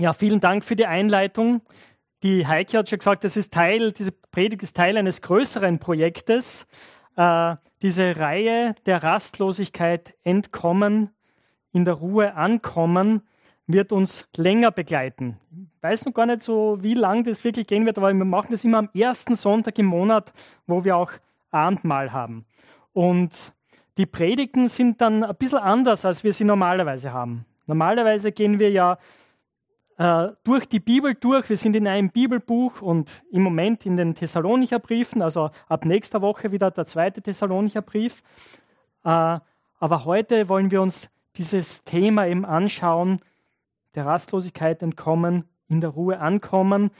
Ja, vielen Dank für die Einleitung. Die Heike hat schon gesagt, das ist Teil, diese Predigt ist Teil eines größeren Projektes. Äh, diese Reihe der Rastlosigkeit entkommen, in der Ruhe ankommen, wird uns länger begleiten. Ich weiß noch gar nicht so, wie lang das wirklich gehen wird, aber wir machen das immer am ersten Sonntag im Monat, wo wir auch Abendmahl haben. Und die Predigten sind dann ein bisschen anders, als wir sie normalerweise haben. Normalerweise gehen wir ja äh, durch die Bibel durch. Wir sind in einem Bibelbuch und im Moment in den Thessalonicher Briefen, also ab nächster Woche wieder der zweite Thessalonicher Brief. Äh, aber heute wollen wir uns dieses Thema eben anschauen, der Rastlosigkeit entkommen, in der Ruhe ankommen,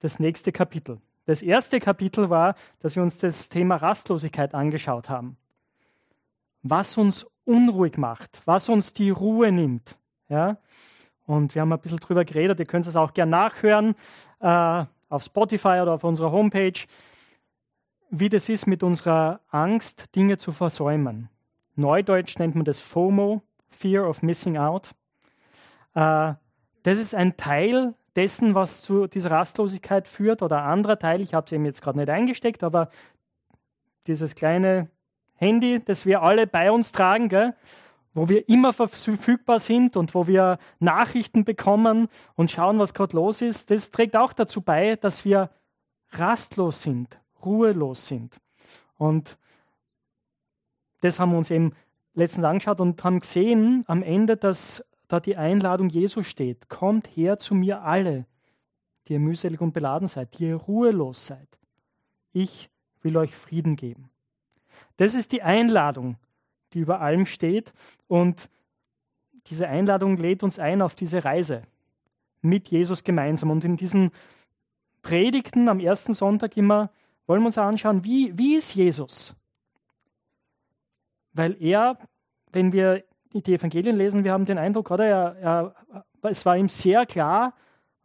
das nächste Kapitel. Das erste Kapitel war, dass wir uns das Thema Rastlosigkeit angeschaut haben. Was uns unruhig macht, was uns die Ruhe nimmt. Ja? Und wir haben ein bisschen drüber geredet. Ihr könnt es auch gerne nachhören äh, auf Spotify oder auf unserer Homepage, wie das ist mit unserer Angst, Dinge zu versäumen. Neudeutsch nennt man das FOMO, Fear of Missing Out. Äh, das ist ein Teil dessen, was zu dieser Rastlosigkeit führt, oder ein anderer Teil, ich habe es eben jetzt gerade nicht eingesteckt, aber dieses kleine Handy, das wir alle bei uns tragen, gell? Wo wir immer verfügbar sind und wo wir Nachrichten bekommen und schauen, was gerade los ist, das trägt auch dazu bei, dass wir rastlos sind, ruhelos sind. Und das haben wir uns eben letztens angeschaut und haben gesehen am Ende, dass da die Einladung Jesu steht. Kommt her zu mir alle, die ihr mühselig und beladen seid, die ihr ruhelos seid. Ich will euch Frieden geben. Das ist die Einladung, die über allem steht. Und diese Einladung lädt uns ein auf diese Reise mit Jesus gemeinsam. Und in diesen Predigten am ersten Sonntag immer wollen wir uns anschauen, wie, wie ist Jesus? Weil er, wenn wir die Evangelien lesen, wir haben den Eindruck, oder er, er, es war ihm sehr klar,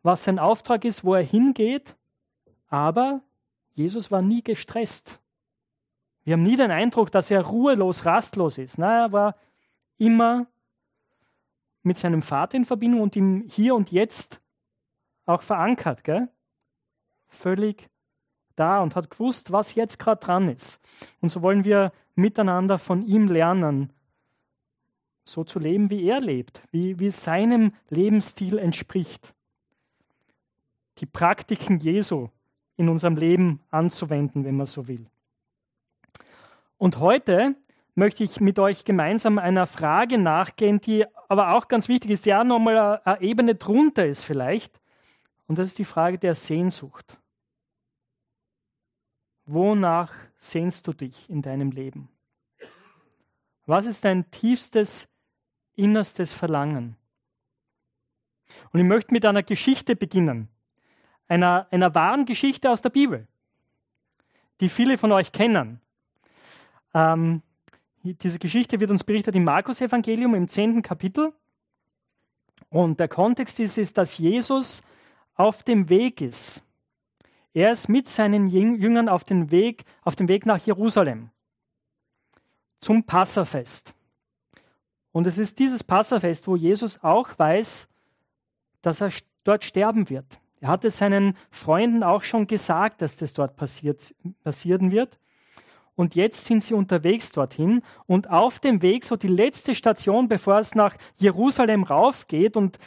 was sein Auftrag ist, wo er hingeht, aber Jesus war nie gestresst. Wir haben nie den Eindruck, dass er ruhelos, rastlos ist. Nein, er war immer mit seinem Vater in Verbindung und im Hier und Jetzt auch verankert. Gell? Völlig da und hat gewusst, was jetzt gerade dran ist. Und so wollen wir miteinander von ihm lernen, so zu leben, wie er lebt, wie, wie seinem Lebensstil entspricht. Die Praktiken Jesu in unserem Leben anzuwenden, wenn man so will. Und heute möchte ich mit euch gemeinsam einer Frage nachgehen, die aber auch ganz wichtig ist, ja nochmal eine Ebene drunter ist vielleicht. Und das ist die Frage der Sehnsucht. Wonach sehnst du dich in deinem Leben? Was ist dein tiefstes, innerstes Verlangen? Und ich möchte mit einer Geschichte beginnen, einer, einer wahren Geschichte aus der Bibel, die viele von euch kennen. Ähm, diese Geschichte wird uns berichtet im Markus-Evangelium im 10. Kapitel. Und der Kontext ist, ist, dass Jesus auf dem Weg ist. Er ist mit seinen Jüngern auf, den Weg, auf dem Weg nach Jerusalem zum Passafest. Und es ist dieses Passafest, wo Jesus auch weiß, dass er dort sterben wird. Er hat es seinen Freunden auch schon gesagt, dass das dort passiert, passieren wird und jetzt sind sie unterwegs dorthin und auf dem Weg, so die letzte Station, bevor es nach Jerusalem raufgeht und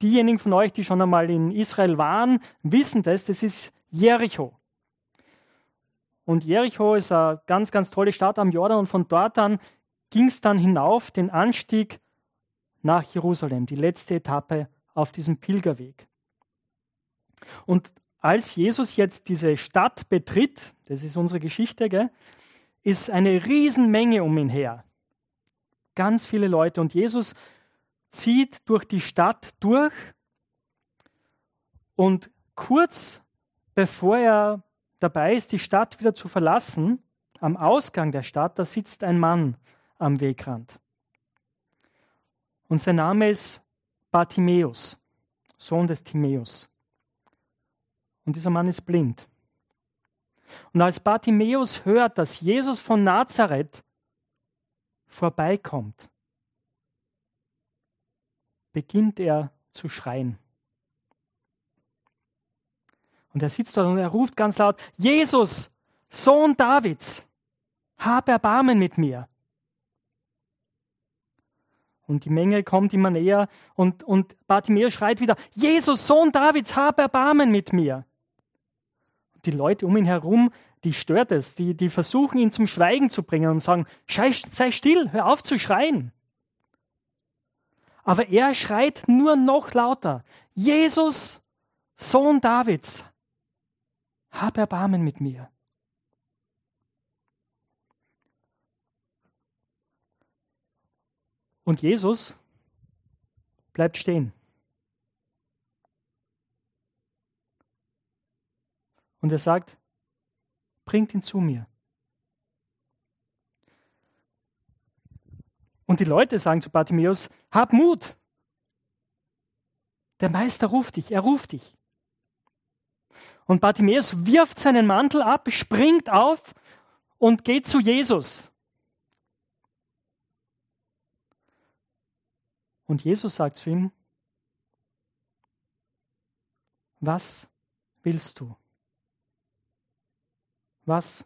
diejenigen von euch, die schon einmal in Israel waren, wissen das, das ist Jericho. Und Jericho ist eine ganz, ganz tolle Stadt am Jordan und von dort an ging es dann hinauf, den Anstieg nach Jerusalem, die letzte Etappe auf diesem Pilgerweg. Und als Jesus jetzt diese Stadt betritt, das ist unsere Geschichte, gell, ist eine Riesenmenge um ihn her. Ganz viele Leute. Und Jesus zieht durch die Stadt durch und kurz bevor er dabei ist, die Stadt wieder zu verlassen, am Ausgang der Stadt, da sitzt ein Mann am Wegrand. Und sein Name ist Bartimäus, Sohn des Timäus. Und dieser Mann ist blind. Und als Bartimäus hört, dass Jesus von Nazareth vorbeikommt, beginnt er zu schreien. Und er sitzt dort und er ruft ganz laut, Jesus, Sohn Davids, hab Erbarmen mit mir. Und die Menge kommt immer näher und, und Bartimäus schreit wieder, Jesus, Sohn Davids, hab Erbarmen mit mir. Die Leute um ihn herum, die stört es, die, die versuchen ihn zum Schweigen zu bringen und sagen, sei still, hör auf zu schreien. Aber er schreit nur noch lauter, Jesus, Sohn Davids, hab Erbarmen mit mir. Und Jesus bleibt stehen. Und er sagt, bringt ihn zu mir. Und die Leute sagen zu Bartimäus, hab Mut. Der Meister ruft dich, er ruft dich. Und Bartimäus wirft seinen Mantel ab, springt auf und geht zu Jesus. Und Jesus sagt zu ihm, was willst du? Was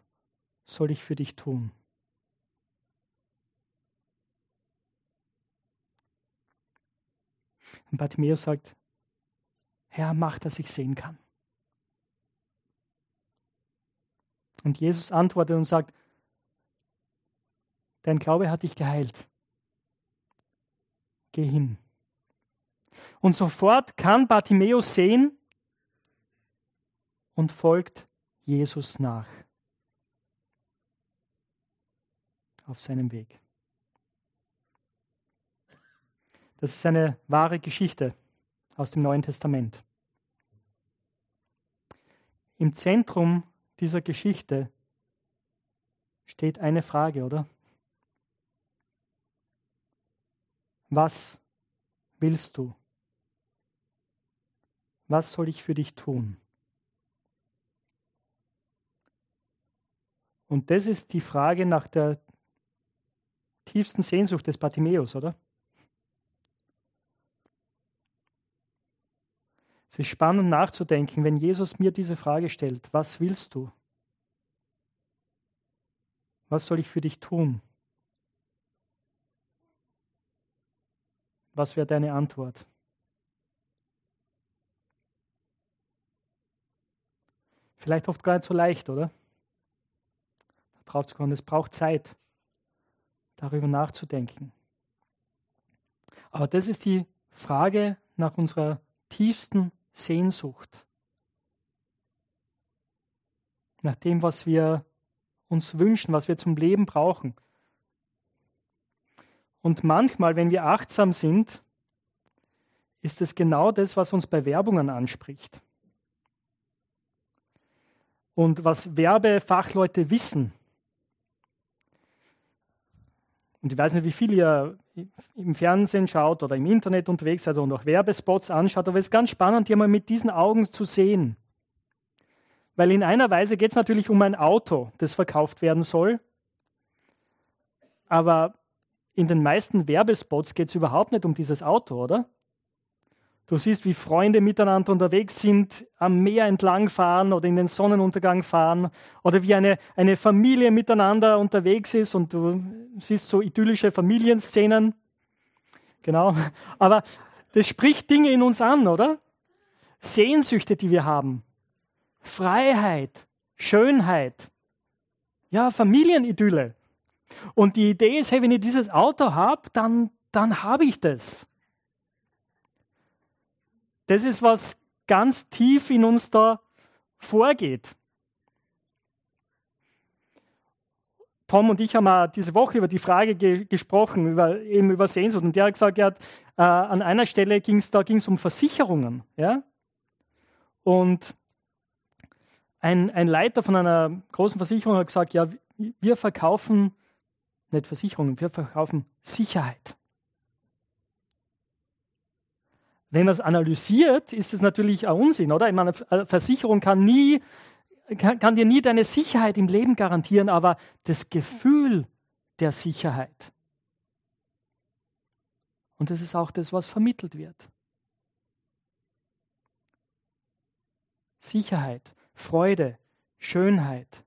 soll ich für dich tun? Und Bartimäus sagt, Herr, mach, dass ich sehen kann. Und Jesus antwortet und sagt, dein Glaube hat dich geheilt geh hin. Und sofort kann Bartimäus sehen und folgt Jesus nach auf seinem Weg. Das ist eine wahre Geschichte aus dem Neuen Testament. Im Zentrum dieser Geschichte steht eine Frage, oder? Was willst du? Was soll ich für dich tun? Und das ist die Frage nach der tiefsten Sehnsucht des Bartimäus, oder? Es ist spannend nachzudenken, wenn Jesus mir diese Frage stellt, was willst du? Was soll ich für dich tun? Was wäre deine Antwort? Vielleicht oft gar nicht so leicht, oder? Drauf zu kommen. Es braucht Zeit, darüber nachzudenken. Aber das ist die Frage nach unserer tiefsten Sehnsucht. Nach dem, was wir uns wünschen, was wir zum Leben brauchen. Und manchmal, wenn wir achtsam sind, ist es genau das, was uns bei Werbungen anspricht. Und was Werbefachleute wissen. Und ich weiß nicht, wie viel ihr im Fernsehen schaut oder im Internet unterwegs seid und auch Werbespots anschaut, aber es ist ganz spannend, die mal mit diesen Augen zu sehen. Weil in einer Weise geht es natürlich um ein Auto, das verkauft werden soll. Aber in den meisten Werbespots geht es überhaupt nicht um dieses Auto, oder? Du siehst, wie Freunde miteinander unterwegs sind, am Meer entlang fahren oder in den Sonnenuntergang fahren oder wie eine, eine Familie miteinander unterwegs ist und du siehst so idyllische Familienszenen. Genau. Aber das spricht Dinge in uns an, oder? Sehnsüchte, die wir haben. Freiheit, Schönheit. Ja, Familienidylle. Und die Idee ist, hey, wenn ich dieses Auto habe, dann, dann habe ich das. Das ist, was ganz tief in uns da vorgeht. Tom und ich haben auch diese Woche über die Frage ge gesprochen, über, eben über Sehnsucht. Und der hat gesagt, er hat, äh, an einer Stelle ging es ging's um Versicherungen. Ja? Und ein, ein Leiter von einer großen Versicherung hat gesagt, ja, wir verkaufen nicht Versicherungen, wir verkaufen Sicherheit. Wenn man es analysiert, ist es natürlich ein Unsinn, oder? Ich meine, eine Versicherung kann, nie, kann, kann dir nie deine Sicherheit im Leben garantieren, aber das Gefühl der Sicherheit. Und das ist auch das, was vermittelt wird. Sicherheit, Freude, Schönheit,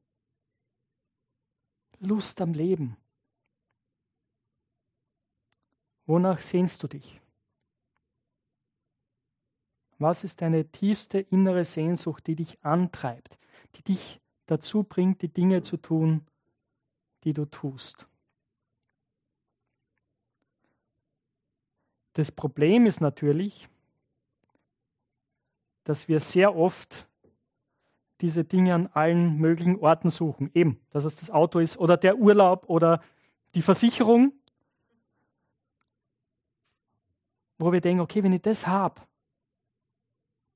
Lust am Leben. Wonach sehnst du dich? Was ist deine tiefste innere Sehnsucht, die dich antreibt, die dich dazu bringt, die Dinge zu tun, die du tust? Das Problem ist natürlich, dass wir sehr oft diese Dinge an allen möglichen Orten suchen. Eben, dass es das Auto ist oder der Urlaub oder die Versicherung, wo wir denken, okay, wenn ich das habe,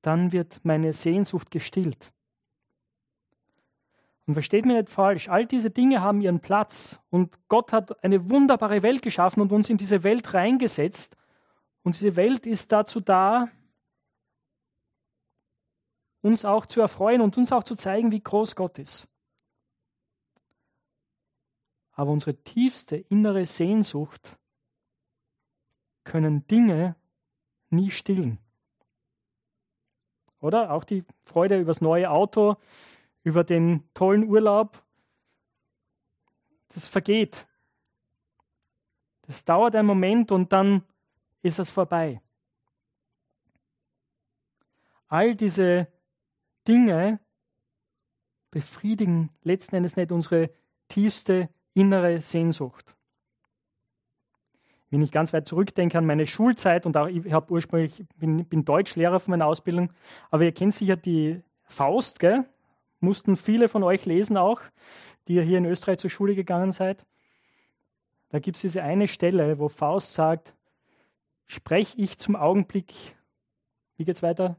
dann wird meine Sehnsucht gestillt. Und versteht mich nicht falsch, all diese Dinge haben ihren Platz und Gott hat eine wunderbare Welt geschaffen und uns in diese Welt reingesetzt. Und diese Welt ist dazu da, uns auch zu erfreuen und uns auch zu zeigen, wie groß Gott ist. Aber unsere tiefste innere Sehnsucht können Dinge nie stillen. Oder? Auch die Freude über das neue Auto, über den tollen Urlaub, das vergeht. Das dauert einen Moment und dann ist es vorbei. All diese Dinge befriedigen letzten Endes nicht unsere tiefste innere Sehnsucht. Wenn ich ganz weit zurückdenke an meine Schulzeit und auch ich habe ursprünglich bin, bin Deutschlehrer von meiner Ausbildung, aber ihr kennt sicher die Faust, gell? Mussten viele von euch lesen auch, die ihr hier in Österreich zur Schule gegangen seid. Da gibt es diese eine Stelle, wo Faust sagt, spreche ich zum Augenblick, wie geht's weiter?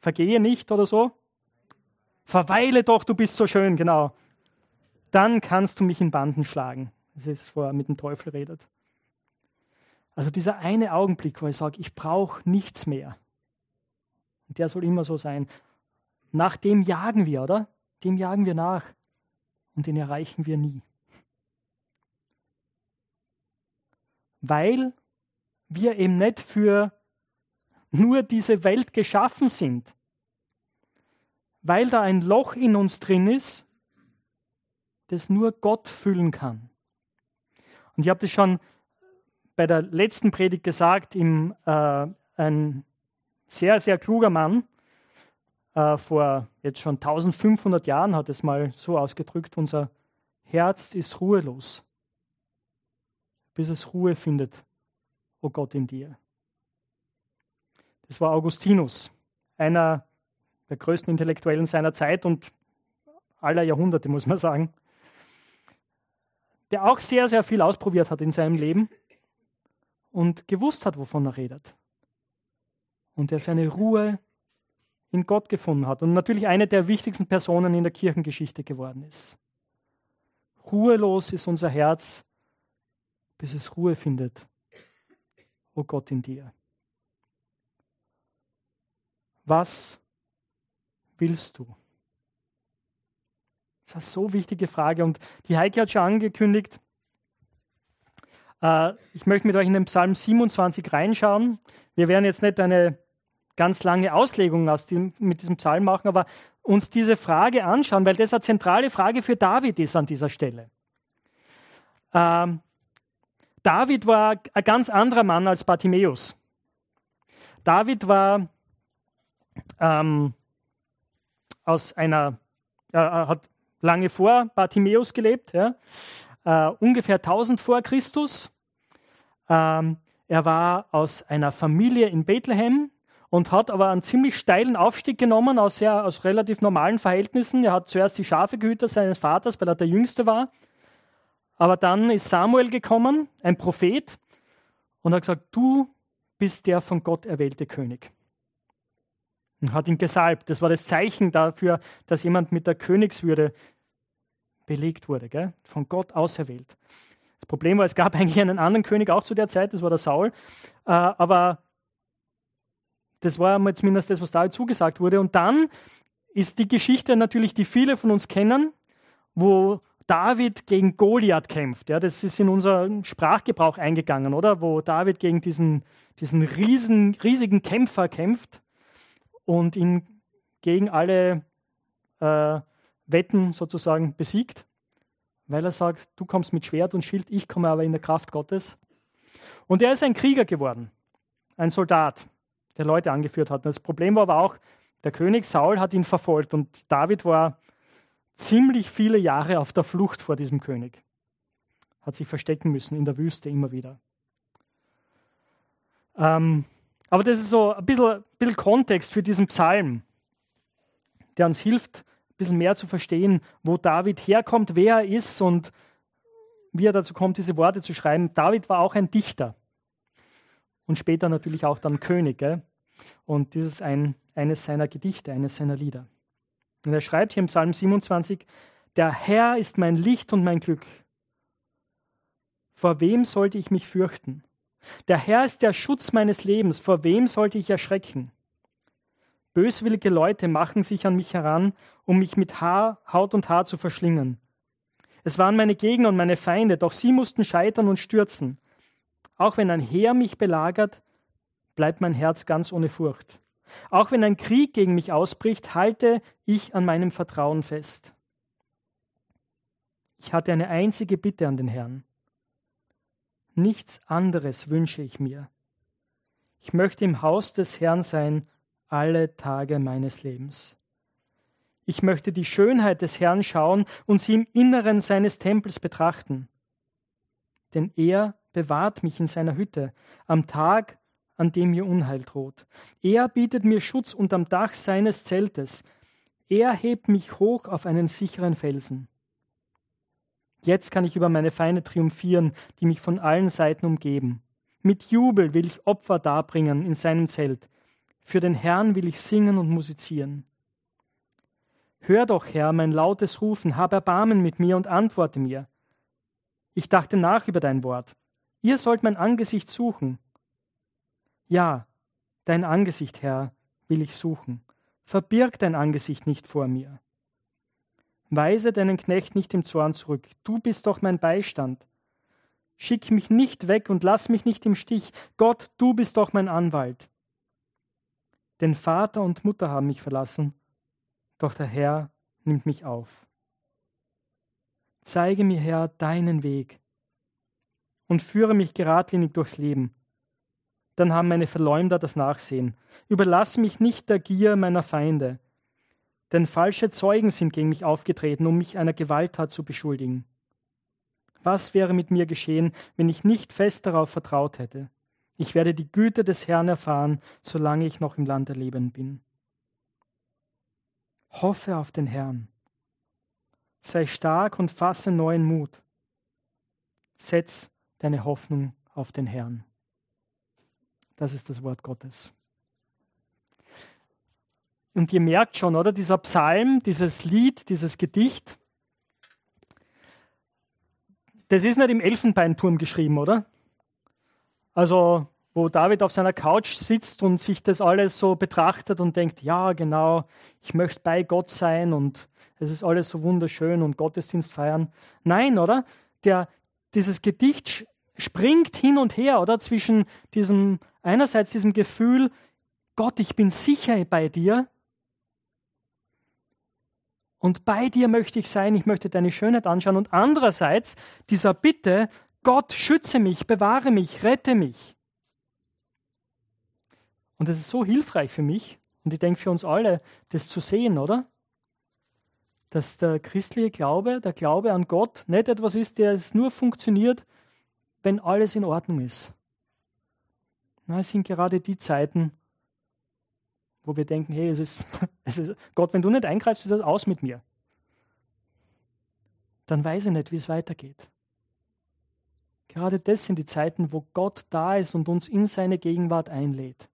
Vergehe nicht oder so? Verweile doch, du bist so schön, genau. Dann kannst du mich in Banden schlagen. Das ist, vor mit dem Teufel redet. Also dieser eine Augenblick, wo ich sage, ich brauche nichts mehr. Und der soll immer so sein. Nach dem jagen wir, oder? Dem jagen wir nach. Und den erreichen wir nie. Weil wir eben nicht für nur diese Welt geschaffen sind, weil da ein Loch in uns drin ist, das nur Gott füllen kann. Und ich habe das schon bei der letzten Predigt gesagt, im, äh, ein sehr, sehr kluger Mann, äh, vor jetzt schon 1500 Jahren hat es mal so ausgedrückt, unser Herz ist ruhelos, bis es Ruhe findet, o oh Gott in dir. Das war Augustinus, einer der größten Intellektuellen seiner Zeit und aller Jahrhunderte, muss man sagen, der auch sehr, sehr viel ausprobiert hat in seinem Leben und gewusst hat, wovon er redet. Und der seine Ruhe in Gott gefunden hat und natürlich eine der wichtigsten Personen in der Kirchengeschichte geworden ist. Ruhelos ist unser Herz, bis es Ruhe findet, o oh Gott in dir. Was willst du? Das ist eine so wichtige Frage. Und die Heike hat schon angekündigt, ich möchte mit euch in den Psalm 27 reinschauen. Wir werden jetzt nicht eine ganz lange Auslegung aus dem, mit diesem Psalm machen, aber uns diese Frage anschauen, weil das eine zentrale Frage für David ist an dieser Stelle. Ähm, David war ein ganz anderer Mann als Bartimäus. David war ähm, aus einer, äh, hat lange vor Bartimäus gelebt, ja, äh, ungefähr 1000 vor Christus. Ähm, er war aus einer Familie in Bethlehem und hat aber einen ziemlich steilen Aufstieg genommen aus, sehr, aus relativ normalen Verhältnissen. Er hat zuerst die Schafe gehütet seines Vaters, weil er der Jüngste war. Aber dann ist Samuel gekommen, ein Prophet, und hat gesagt, du bist der von Gott erwählte König und hat ihn gesalbt. Das war das Zeichen dafür, dass jemand mit der Königswürde belegt wurde, gell? von Gott auserwählt. Das Problem war, es gab eigentlich einen anderen König auch zu der Zeit, das war der Saul, äh, aber das war einmal zumindest das, was da zugesagt wurde. Und dann ist die Geschichte natürlich, die viele von uns kennen, wo David gegen Goliath kämpft. Ja, das ist in unseren Sprachgebrauch eingegangen, oder? Wo David gegen diesen, diesen riesen, riesigen Kämpfer kämpft und ihn gegen alle äh, Wetten sozusagen besiegt, weil er sagt, du kommst mit Schwert und Schild, ich komme aber in der Kraft Gottes. Und er ist ein Krieger geworden, ein Soldat, der Leute angeführt hat. Und das Problem war aber auch, der König Saul hat ihn verfolgt und David war ziemlich viele Jahre auf der Flucht vor diesem König. Hat sich verstecken müssen in der Wüste immer wieder. Ähm, aber das ist so ein bisschen, ein bisschen Kontext für diesen Psalm, der uns hilft, ein bisschen mehr zu verstehen, wo David herkommt, wer er ist und wie er dazu kommt, diese Worte zu schreiben. David war auch ein Dichter und später natürlich auch dann König. Gell? Und dieses ist ein, eines seiner Gedichte, eines seiner Lieder. Und er schreibt hier im Psalm 27, der Herr ist mein Licht und mein Glück. Vor wem sollte ich mich fürchten? Der Herr ist der Schutz meines Lebens. Vor wem sollte ich erschrecken? Böswillige Leute machen sich an mich heran, um mich mit Haar, Haut und Haar zu verschlingen. Es waren meine Gegner und meine Feinde, doch sie mussten scheitern und stürzen. Auch wenn ein Heer mich belagert, bleibt mein Herz ganz ohne Furcht. Auch wenn ein Krieg gegen mich ausbricht, halte ich an meinem Vertrauen fest. Ich hatte eine einzige Bitte an den Herrn. Nichts anderes wünsche ich mir. Ich möchte im Haus des Herrn sein alle Tage meines Lebens. Ich möchte die Schönheit des Herrn schauen und sie im Inneren seines Tempels betrachten. Denn er bewahrt mich in seiner Hütte am Tag, an dem mir Unheil droht. Er bietet mir Schutz unterm Dach seines Zeltes. Er hebt mich hoch auf einen sicheren Felsen. Jetzt kann ich über meine Feinde triumphieren, die mich von allen Seiten umgeben. Mit Jubel will ich Opfer darbringen in seinem Zelt. Für den Herrn will ich singen und musizieren. Hör doch, Herr, mein lautes Rufen, hab Erbarmen mit mir und antworte mir. Ich dachte nach über dein Wort. Ihr sollt mein Angesicht suchen. Ja, dein Angesicht, Herr, will ich suchen. Verbirg dein Angesicht nicht vor mir. Weise deinen Knecht nicht im Zorn zurück. Du bist doch mein Beistand. Schick mich nicht weg und lass mich nicht im Stich. Gott, du bist doch mein Anwalt. Denn Vater und Mutter haben mich verlassen, doch der Herr nimmt mich auf. Zeige mir, Herr, deinen Weg und führe mich geradlinig durchs Leben. Dann haben meine Verleumder das Nachsehen. Überlass mich nicht der Gier meiner Feinde, denn falsche Zeugen sind gegen mich aufgetreten, um mich einer Gewalttat zu beschuldigen. Was wäre mit mir geschehen, wenn ich nicht fest darauf vertraut hätte? Ich werde die Güte des Herrn erfahren, solange ich noch im Land der Leben bin. Hoffe auf den Herrn. Sei stark und fasse neuen Mut. Setz deine Hoffnung auf den Herrn. Das ist das Wort Gottes. Und ihr merkt schon, oder? Dieser Psalm, dieses Lied, dieses Gedicht, das ist nicht im Elfenbeinturm geschrieben, oder? Also, wo David auf seiner Couch sitzt und sich das alles so betrachtet und denkt, ja, genau, ich möchte bei Gott sein und es ist alles so wunderschön und Gottesdienst feiern. Nein, oder? Der, dieses Gedicht springt hin und her, oder? Zwischen diesem, einerseits diesem Gefühl, Gott, ich bin sicher bei dir. Und bei dir möchte ich sein, ich möchte deine Schönheit anschauen. Und andererseits dieser Bitte, Gott, schütze mich, bewahre mich, rette mich. Und das ist so hilfreich für mich und ich denke für uns alle, das zu sehen, oder? Dass der christliche Glaube, der Glaube an Gott nicht etwas ist, der es nur funktioniert, wenn alles in Ordnung ist. Na, es sind gerade die Zeiten, wo wir denken, hey, es ist, es ist, Gott, wenn du nicht eingreifst, ist das aus mit mir. Dann weiß ich nicht, wie es weitergeht. Gerade das sind die Zeiten, wo Gott da ist und uns in seine Gegenwart einlädt.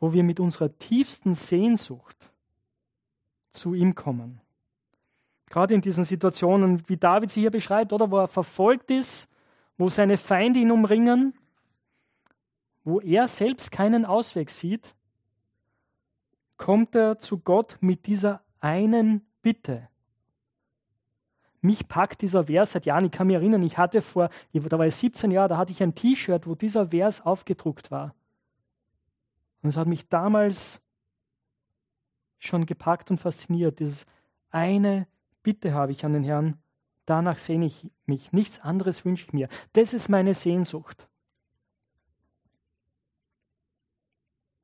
Wo wir mit unserer tiefsten Sehnsucht zu ihm kommen. Gerade in diesen Situationen, wie David sie hier beschreibt, oder wo er verfolgt ist, wo seine Feinde ihn umringen, wo er selbst keinen Ausweg sieht, kommt er zu Gott mit dieser einen Bitte. Mich packt dieser Vers seit Jahren. Ich kann mich erinnern, ich hatte vor, da war ich 17 Jahre, da hatte ich ein T-Shirt, wo dieser Vers aufgedruckt war. Und es hat mich damals schon gepackt und fasziniert. Dieses eine Bitte habe ich an den Herrn, danach sehne ich mich. Nichts anderes wünsche ich mir. Das ist meine Sehnsucht.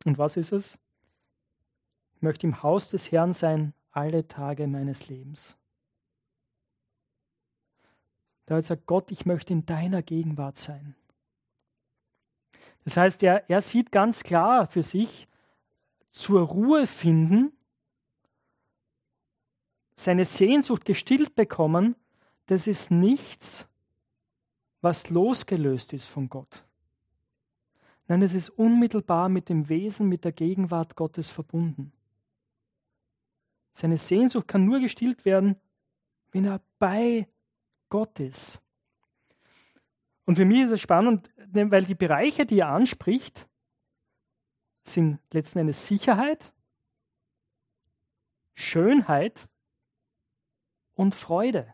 Und was ist es? Ich möchte im Haus des Herrn sein alle Tage meines Lebens. Da hat sagt Gott, ich möchte in deiner Gegenwart sein. Das heißt, er, er sieht ganz klar für sich, zur Ruhe finden, seine Sehnsucht gestillt bekommen, das ist nichts, was losgelöst ist von Gott. Nein, es ist unmittelbar mit dem Wesen, mit der Gegenwart Gottes verbunden. Seine Sehnsucht kann nur gestillt werden, wenn er bei Gott ist. Und für mich ist es spannend, weil die Bereiche, die er anspricht, sind letzten Endes Sicherheit, Schönheit und Freude.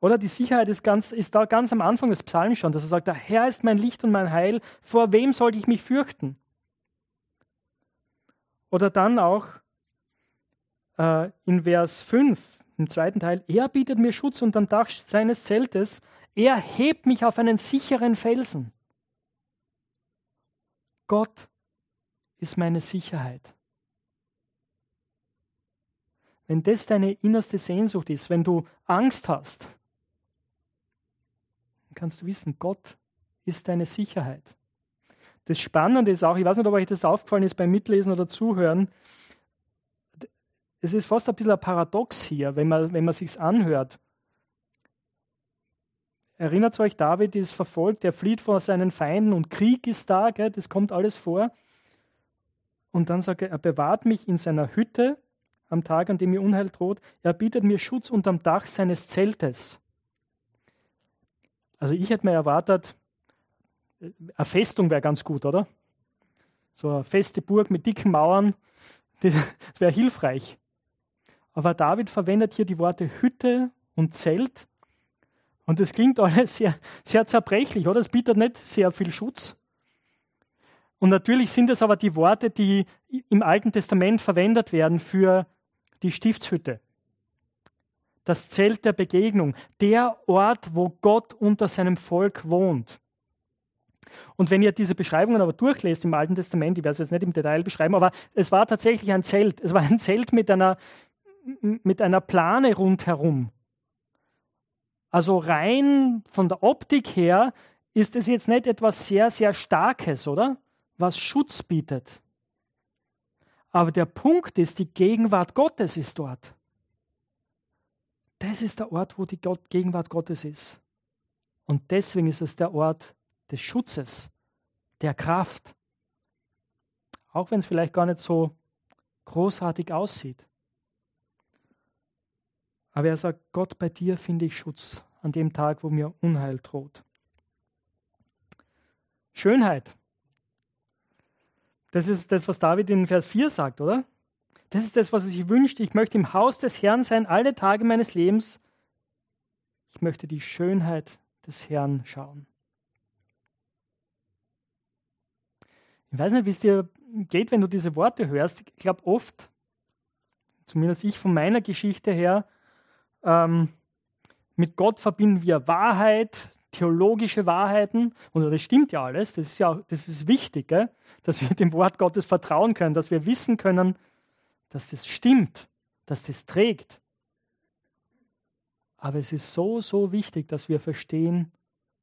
Oder die Sicherheit ist, ganz, ist da ganz am Anfang des Psalms schon, dass er sagt, der Herr ist mein Licht und mein Heil, vor wem sollte ich mich fürchten? Oder dann auch äh, in Vers 5, im zweiten Teil, er bietet mir Schutz unterm Dach seines Zeltes, er hebt mich auf einen sicheren Felsen. Gott ist meine Sicherheit. Wenn das deine innerste Sehnsucht ist, wenn du Angst hast, kannst du wissen, Gott ist deine Sicherheit. Das Spannende ist auch, ich weiß nicht, ob euch das aufgefallen ist beim Mitlesen oder Zuhören, es ist fast ein bisschen ein Paradox hier, wenn man, wenn man sich anhört. Erinnert euch, David ist verfolgt, er flieht vor seinen Feinden und Krieg ist da, gell, das kommt alles vor. Und dann sagt er, er bewahrt mich in seiner Hütte am Tag, an dem mir Unheil droht. Er bietet mir Schutz unterm Dach seines Zeltes. Also ich hätte mir erwartet, eine Festung wäre ganz gut, oder? So eine feste Burg mit dicken Mauern, das wäre hilfreich. Aber David verwendet hier die Worte Hütte und Zelt. Und das klingt alles sehr, sehr zerbrechlich, oder? Es bietet nicht sehr viel Schutz. Und natürlich sind es aber die Worte, die im Alten Testament verwendet werden für die Stiftshütte das Zelt der Begegnung, der Ort, wo Gott unter seinem Volk wohnt. Und wenn ihr diese Beschreibungen aber durchlest im Alten Testament, ich werde es jetzt nicht im Detail beschreiben, aber es war tatsächlich ein Zelt. Es war ein Zelt mit einer, mit einer Plane rundherum. Also rein von der Optik her ist es jetzt nicht etwas sehr, sehr Starkes, oder? Was Schutz bietet. Aber der Punkt ist, die Gegenwart Gottes ist dort. Das ist der Ort, wo die Gegenwart Gottes ist. Und deswegen ist es der Ort des Schutzes, der Kraft. Auch wenn es vielleicht gar nicht so großartig aussieht. Aber er sagt, Gott, bei dir finde ich Schutz an dem Tag, wo mir Unheil droht. Schönheit. Das ist das, was David in Vers 4 sagt, oder? Das ist das, was er sich wünscht. Ich möchte im Haus des Herrn sein, alle Tage meines Lebens. Ich möchte die Schönheit des Herrn schauen. Ich weiß nicht, wie es dir geht, wenn du diese Worte hörst. Ich glaube oft, zumindest ich von meiner Geschichte her, ähm, mit Gott verbinden wir Wahrheit, theologische Wahrheiten. Und das stimmt ja alles. Das ist ja das ist wichtig, gell? dass wir dem Wort Gottes vertrauen können, dass wir wissen können, dass das stimmt, dass das trägt. Aber es ist so, so wichtig, dass wir verstehen,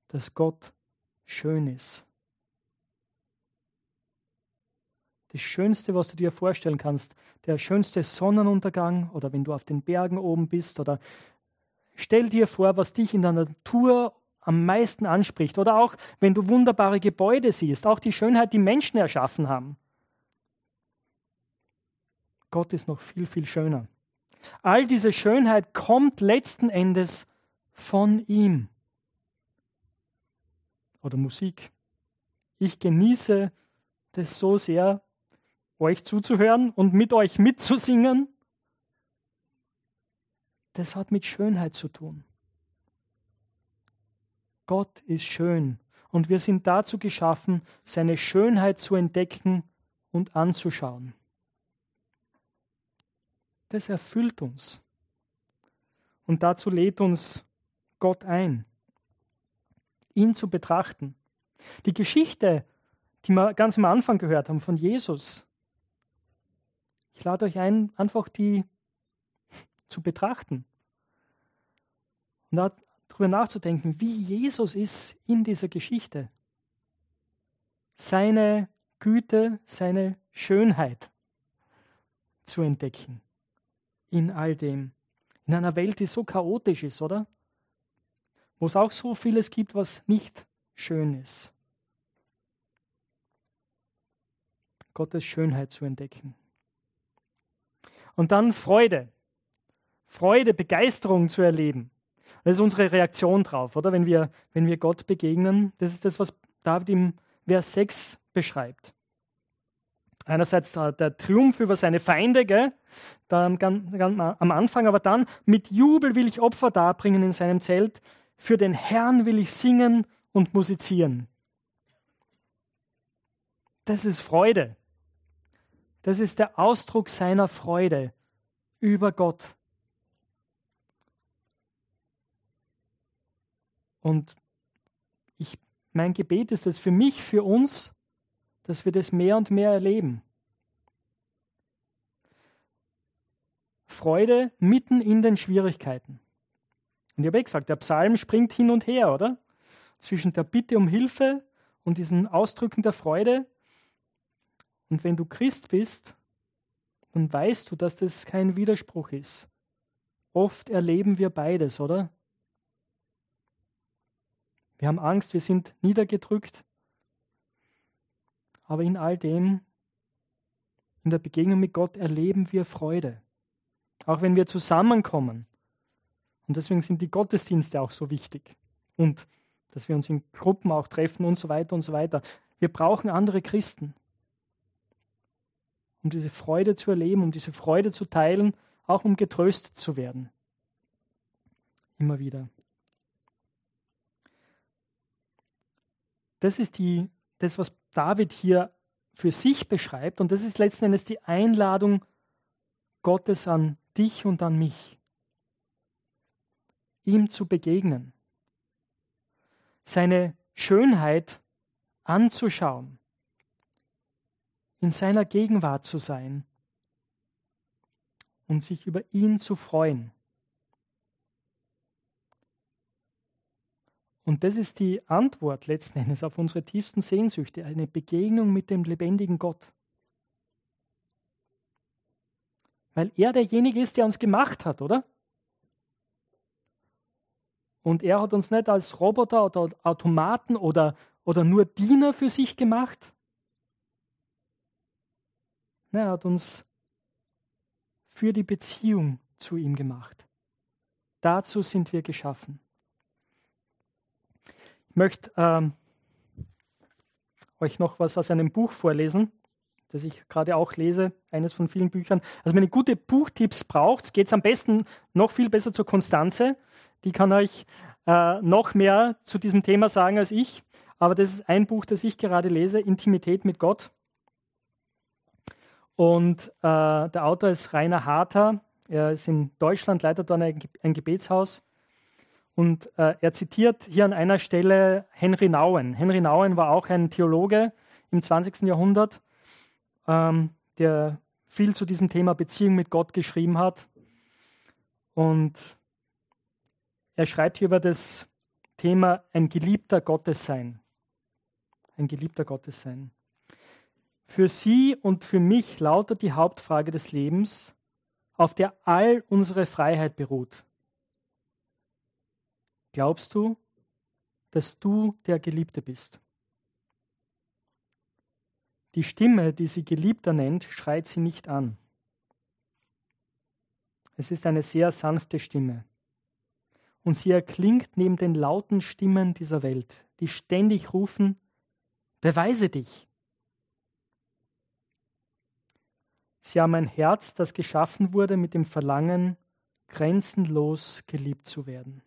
dass Gott schön ist. Das Schönste, was du dir vorstellen kannst, der schönste Sonnenuntergang oder wenn du auf den Bergen oben bist oder stell dir vor, was dich in der Natur am meisten anspricht oder auch wenn du wunderbare Gebäude siehst, auch die Schönheit, die Menschen erschaffen haben. Gott ist noch viel, viel schöner. All diese Schönheit kommt letzten Endes von ihm. Oder Musik. Ich genieße das so sehr, euch zuzuhören und mit euch mitzusingen. Das hat mit Schönheit zu tun. Gott ist schön und wir sind dazu geschaffen, seine Schönheit zu entdecken und anzuschauen. das erfüllt uns. Und dazu lädt uns Gott ein, ihn zu betrachten. Die Geschichte, die wir ganz am Anfang gehört haben von Jesus, ich lade euch ein, einfach die zu betrachten und darüber nachzudenken, wie Jesus ist in dieser Geschichte. Seine Güte, seine Schönheit zu entdecken in all dem. In einer Welt, die so chaotisch ist, oder? Wo es auch so vieles gibt, was nicht schön ist. Gottes Schönheit zu entdecken. Und dann Freude. Freude, Begeisterung zu erleben. Das ist unsere Reaktion drauf, oder? Wenn wir, wenn wir Gott begegnen. Das ist das, was David im Vers 6 beschreibt. Einerseits der Triumph über seine Feinde, gell? Da, ganz, ganz am Anfang, aber dann mit Jubel will ich Opfer darbringen in seinem Zelt. Für den Herrn will ich singen und musizieren. Das ist Freude. Das ist der Ausdruck seiner Freude über Gott. Und ich, mein Gebet ist es für mich, für uns, dass wir das mehr und mehr erleben. Freude mitten in den Schwierigkeiten. Und ich habe eh gesagt, der Psalm springt hin und her, oder? Zwischen der Bitte um Hilfe und diesen Ausdrücken der Freude und wenn du Christ bist, dann weißt du, dass das kein Widerspruch ist. Oft erleben wir beides, oder? Wir haben Angst, wir sind niedergedrückt. Aber in all dem, in der Begegnung mit Gott, erleben wir Freude. Auch wenn wir zusammenkommen. Und deswegen sind die Gottesdienste auch so wichtig. Und dass wir uns in Gruppen auch treffen und so weiter und so weiter. Wir brauchen andere Christen um diese Freude zu erleben, um diese Freude zu teilen, auch um getröstet zu werden. Immer wieder. Das ist die, das, was David hier für sich beschreibt. Und das ist letzten Endes die Einladung Gottes an dich und an mich, ihm zu begegnen, seine Schönheit anzuschauen, in seiner Gegenwart zu sein und sich über ihn zu freuen. Und das ist die Antwort letzten Endes auf unsere tiefsten Sehnsüchte, eine Begegnung mit dem lebendigen Gott. Weil er derjenige ist, der uns gemacht hat, oder? Und er hat uns nicht als Roboter oder Automaten oder, oder nur Diener für sich gemacht, er hat uns für die Beziehung zu ihm gemacht. Dazu sind wir geschaffen. Ich möchte ähm, euch noch was aus einem Buch vorlesen, das ich gerade auch lese, eines von vielen Büchern. Also wenn ihr gute Buchtipps braucht, geht es am besten noch viel besser zur Konstanze. Die kann euch äh, noch mehr zu diesem Thema sagen als ich. Aber das ist ein Buch, das ich gerade lese, Intimität mit Gott. Und äh, der Autor ist Rainer Harter. Er ist in Deutschland, leitet dort ein, ein Gebetshaus. Und äh, er zitiert hier an einer Stelle Henry Nouwen. Henry Nouwen war auch ein Theologe im 20. Jahrhundert, ähm, der viel zu diesem Thema Beziehung mit Gott geschrieben hat. Und er schreibt hier über das Thema ein geliebter Gottes sein. Ein geliebter Gottes sein. Für Sie und für mich lautet die Hauptfrage des Lebens, auf der all unsere Freiheit beruht. Glaubst du, dass du der Geliebte bist? Die Stimme, die sie Geliebter nennt, schreit sie nicht an. Es ist eine sehr sanfte Stimme. Und sie erklingt neben den lauten Stimmen dieser Welt, die ständig rufen, beweise dich, Sie haben ein Herz, das geschaffen wurde mit dem Verlangen, grenzenlos geliebt zu werden.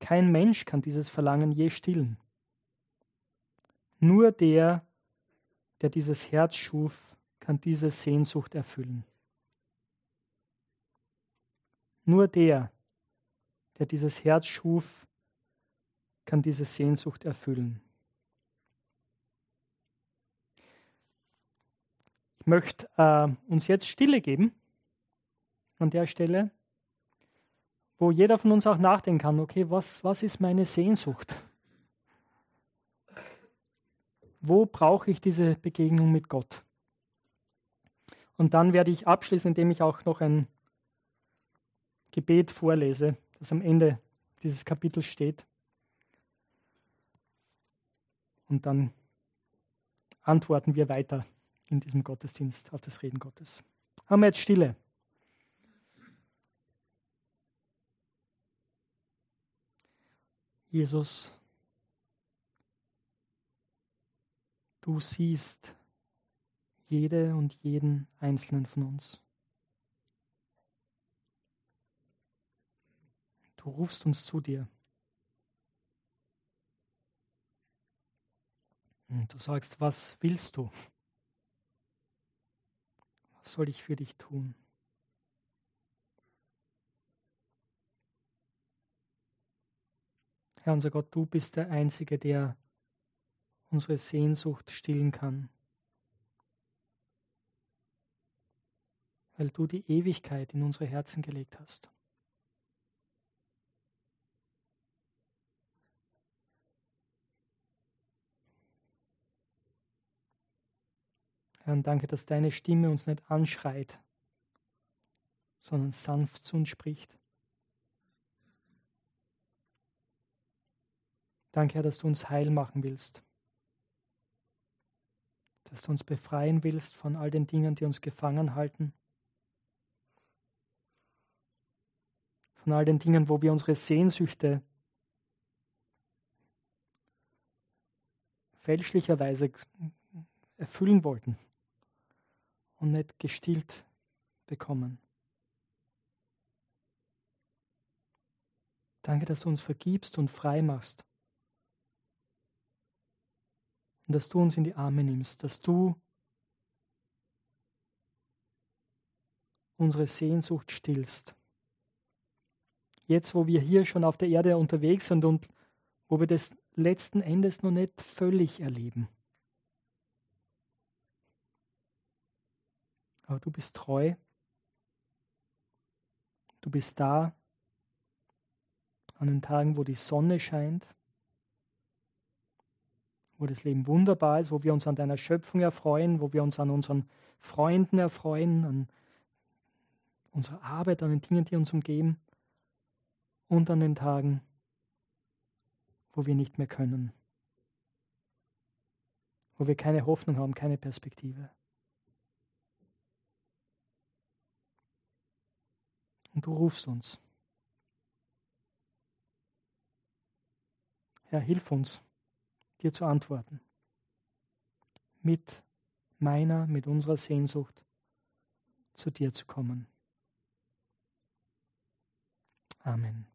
Kein Mensch kann dieses Verlangen je stillen. Nur der, der dieses Herz schuf, kann diese Sehnsucht erfüllen. Nur der, der dieses Herz schuf, kann diese Sehnsucht erfüllen. Ich möchte äh, uns jetzt Stille geben an der Stelle, wo jeder von uns auch nachdenken kann, okay, was, was ist meine Sehnsucht? Wo brauche ich diese Begegnung mit Gott? Und dann werde ich abschließen, indem ich auch noch ein Gebet vorlese, das am Ende dieses Kapitels steht. Und dann antworten wir weiter in diesem Gottesdienst auf das Reden Gottes. Haben wir jetzt Stille? Jesus, du siehst jede und jeden einzelnen von uns. Du rufst uns zu dir. Und du sagst, was willst du? Soll ich für dich tun? Herr unser Gott, du bist der Einzige, der unsere Sehnsucht stillen kann. Weil du die Ewigkeit in unsere Herzen gelegt hast. Herr, danke, dass deine Stimme uns nicht anschreit, sondern sanft zu uns spricht. Danke, Herr, dass du uns heil machen willst. Dass du uns befreien willst von all den Dingen, die uns gefangen halten. Von all den Dingen, wo wir unsere Sehnsüchte fälschlicherweise erfüllen wollten und nicht gestillt bekommen. Danke, dass du uns vergibst und frei machst. Und dass du uns in die Arme nimmst, dass du unsere Sehnsucht stillst. Jetzt, wo wir hier schon auf der Erde unterwegs sind und wo wir das letzten Endes noch nicht völlig erleben. Aber du bist treu. Du bist da an den Tagen, wo die Sonne scheint wo das Leben wunderbar ist, wo wir uns an deiner Schöpfung erfreuen, wo wir uns an unseren Freunden erfreuen, an unserer Arbeit, an den Dingen, die uns umgeben und an den Tagen, wo wir nicht mehr können, wo wir keine Hoffnung haben, keine Perspektive. Und du rufst uns. Herr, hilf uns dir zu antworten. Mit meiner, mit unserer Sehnsucht zu dir zu kommen. Amen.